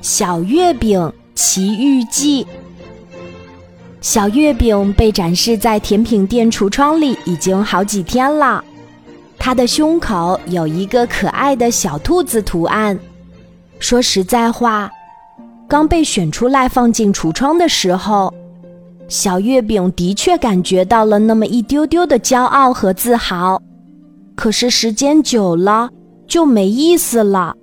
小月饼奇遇记》。小月饼被展示在甜品店橱窗里已经好几天了，它的胸口有一个可爱的小兔子图案。说实在话，刚被选出来放进橱窗的时候，小月饼的确感觉到了那么一丢丢的骄傲和自豪。可是时间久了就没意思了。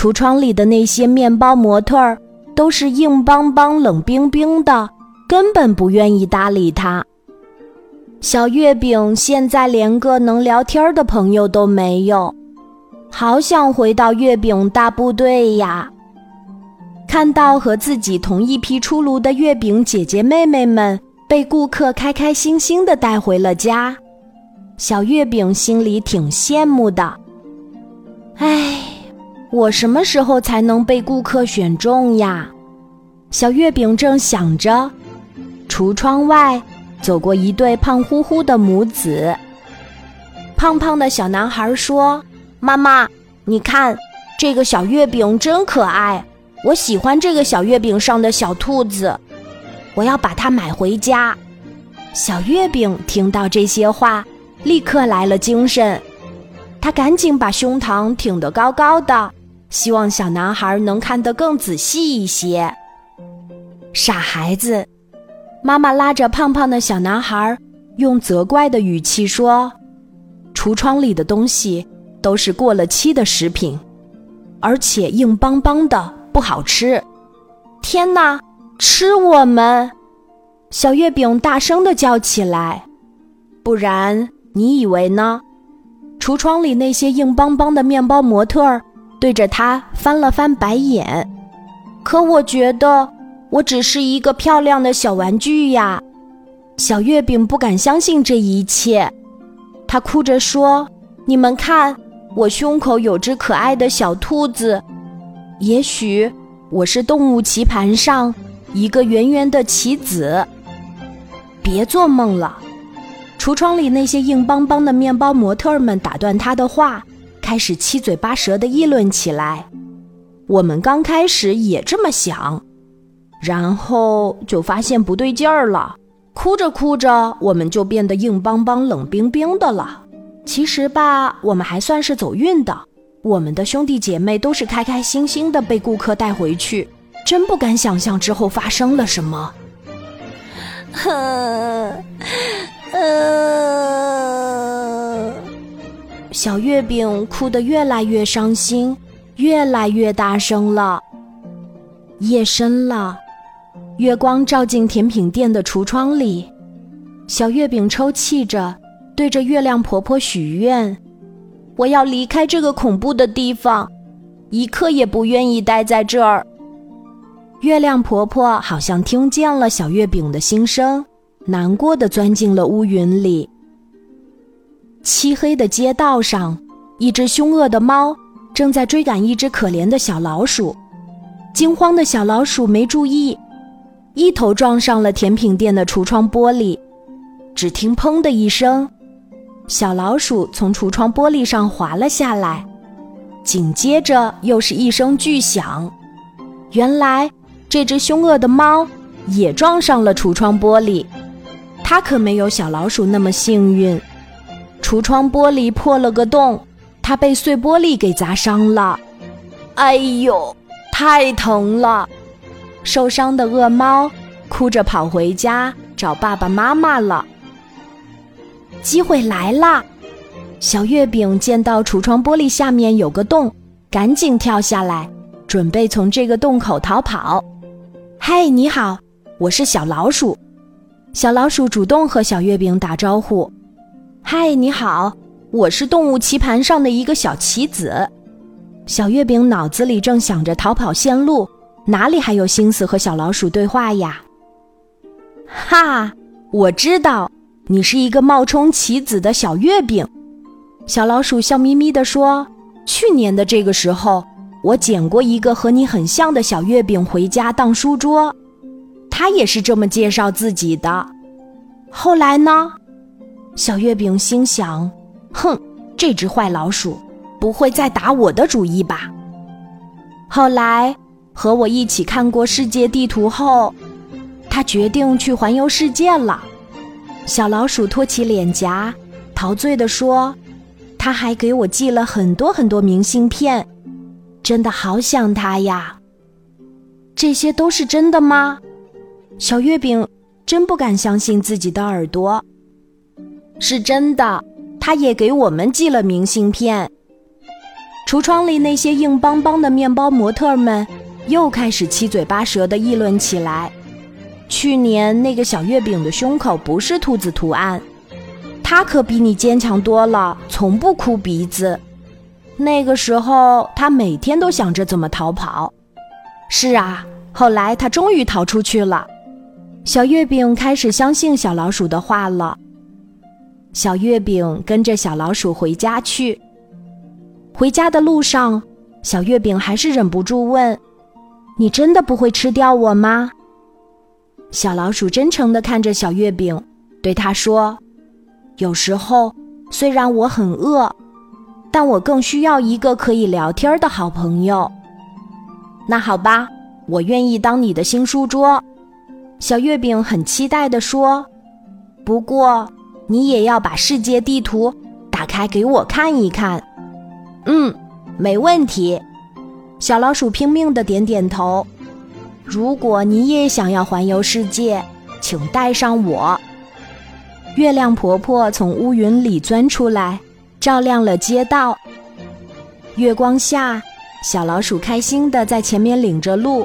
橱窗里的那些面包模特儿都是硬邦邦、冷冰冰的，根本不愿意搭理他。小月饼现在连个能聊天的朋友都没有，好想回到月饼大部队呀！看到和自己同一批出炉的月饼姐姐妹妹们被顾客开开心心的带回了家。小月饼心里挺羡慕的，唉，我什么时候才能被顾客选中呀？小月饼正想着，橱窗外走过一对胖乎乎的母子。胖胖的小男孩说：“妈妈，你看这个小月饼真可爱，我喜欢这个小月饼上的小兔子，我要把它买回家。”小月饼听到这些话。立刻来了精神，他赶紧把胸膛挺得高高的，希望小男孩能看得更仔细一些。傻孩子，妈妈拉着胖胖的小男孩，用责怪的语气说：“橱窗里的东西都是过了期的食品，而且硬邦邦的，不好吃。”天哪，吃我们！小月饼大声的叫起来，不然。你以为呢？橱窗里那些硬邦邦的面包模特儿对着他翻了翻白眼。可我觉得我只是一个漂亮的小玩具呀！小月饼不敢相信这一切，他哭着说：“你们看，我胸口有只可爱的小兔子。也许我是动物棋盘上一个圆圆的棋子。别做梦了。”橱窗里那些硬邦邦的面包模特们打断他的话，开始七嘴八舌的议论起来。我们刚开始也这么想，然后就发现不对劲儿了。哭着哭着，我们就变得硬邦邦、冷冰冰的了。其实吧，我们还算是走运的。我们的兄弟姐妹都是开开心心的被顾客带回去，真不敢想象之后发生了什么。哼。小月饼哭得越来越伤心，越来越大声了。夜深了，月光照进甜品店的橱窗里，小月饼抽泣着，对着月亮婆婆许愿：“我要离开这个恐怖的地方，一刻也不愿意待在这儿。”月亮婆婆好像听见了小月饼的心声。难过的钻进了乌云里。漆黑的街道上，一只凶恶的猫正在追赶一只可怜的小老鼠。惊慌的小老鼠没注意，一头撞上了甜品店的橱窗玻璃。只听“砰”的一声，小老鼠从橱窗玻璃上滑了下来。紧接着又是一声巨响，原来这只凶恶的猫也撞上了橱窗玻璃。它可没有小老鼠那么幸运，橱窗玻璃破了个洞，它被碎玻璃给砸伤了。哎呦，太疼了！受伤的恶猫哭着跑回家找爸爸妈妈了。机会来啦！小月饼见到橱窗玻璃下面有个洞，赶紧跳下来，准备从这个洞口逃跑。嗨，你好，我是小老鼠。小老鼠主动和小月饼打招呼：“嗨，你好，我是动物棋盘上的一个小棋子。”小月饼脑子里正想着逃跑线路，哪里还有心思和小老鼠对话呀？哈，我知道你是一个冒充棋子的小月饼。小老鼠笑眯眯地说：“去年的这个时候，我捡过一个和你很像的小月饼回家当书桌。”他也是这么介绍自己的。后来呢？小月饼心想：“哼，这只坏老鼠不会再打我的主意吧？”后来，和我一起看过世界地图后，他决定去环游世界了。小老鼠托起脸颊，陶醉地说：“他还给我寄了很多很多明信片，真的好想他呀。”这些都是真的吗？小月饼真不敢相信自己的耳朵。是真的，他也给我们寄了明信片。橱窗里那些硬邦邦的面包模特们又开始七嘴八舌地议论起来。去年那个小月饼的胸口不是兔子图案，它可比你坚强多了，从不哭鼻子。那个时候，它每天都想着怎么逃跑。是啊，后来它终于逃出去了。小月饼开始相信小老鼠的话了。小月饼跟着小老鼠回家去。回家的路上，小月饼还是忍不住问：“你真的不会吃掉我吗？”小老鼠真诚地看着小月饼，对他说：“有时候，虽然我很饿，但我更需要一个可以聊天的好朋友。”那好吧，我愿意当你的新书桌。”小月饼很期待地说。“不过，你也要把世界地图打开给我看一看。”嗯，没问题。小老鼠拼命的点点头。如果你也想要环游世界，请带上我。月亮婆婆从乌云里钻出来，照亮了街道。月光下，小老鼠开心的在前面领着路，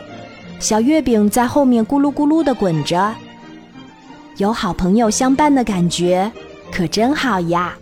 小月饼在后面咕噜咕噜的滚着。有好朋友相伴的感觉，可真好呀。